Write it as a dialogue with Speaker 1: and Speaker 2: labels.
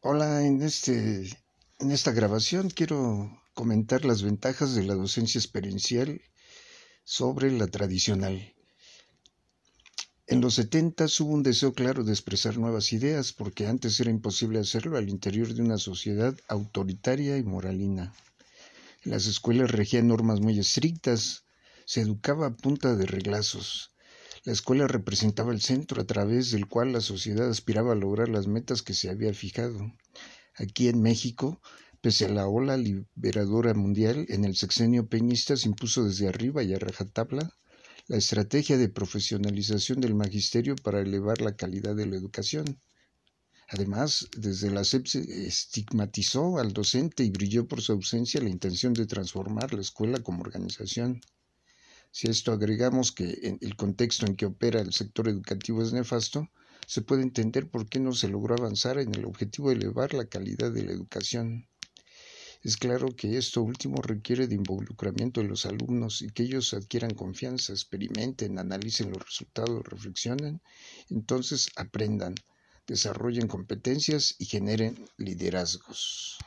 Speaker 1: Hola, en este en esta grabación quiero comentar las ventajas de la docencia experiencial sobre la tradicional. En los 70 hubo un deseo claro de expresar nuevas ideas porque antes era imposible hacerlo al interior de una sociedad autoritaria y moralina. Las escuelas regían normas muy estrictas, se educaba a punta de reglazos, la escuela representaba el centro a través del cual la sociedad aspiraba a lograr las metas que se había fijado. Aquí en México, pese a la ola liberadora mundial, en el sexenio peñista se impuso desde arriba y a rajatabla la estrategia de profesionalización del magisterio para elevar la calidad de la educación. Además, desde la SEP se estigmatizó al docente y brilló por su ausencia la intención de transformar la escuela como organización. Si a esto agregamos que el contexto en que opera el sector educativo es nefasto, se puede entender por qué no se logró avanzar en el objetivo de elevar la calidad de la educación. Es claro que esto último requiere de involucramiento de los alumnos y que ellos adquieran confianza, experimenten, analicen los resultados, reflexionen, entonces aprendan, desarrollen competencias y generen liderazgos.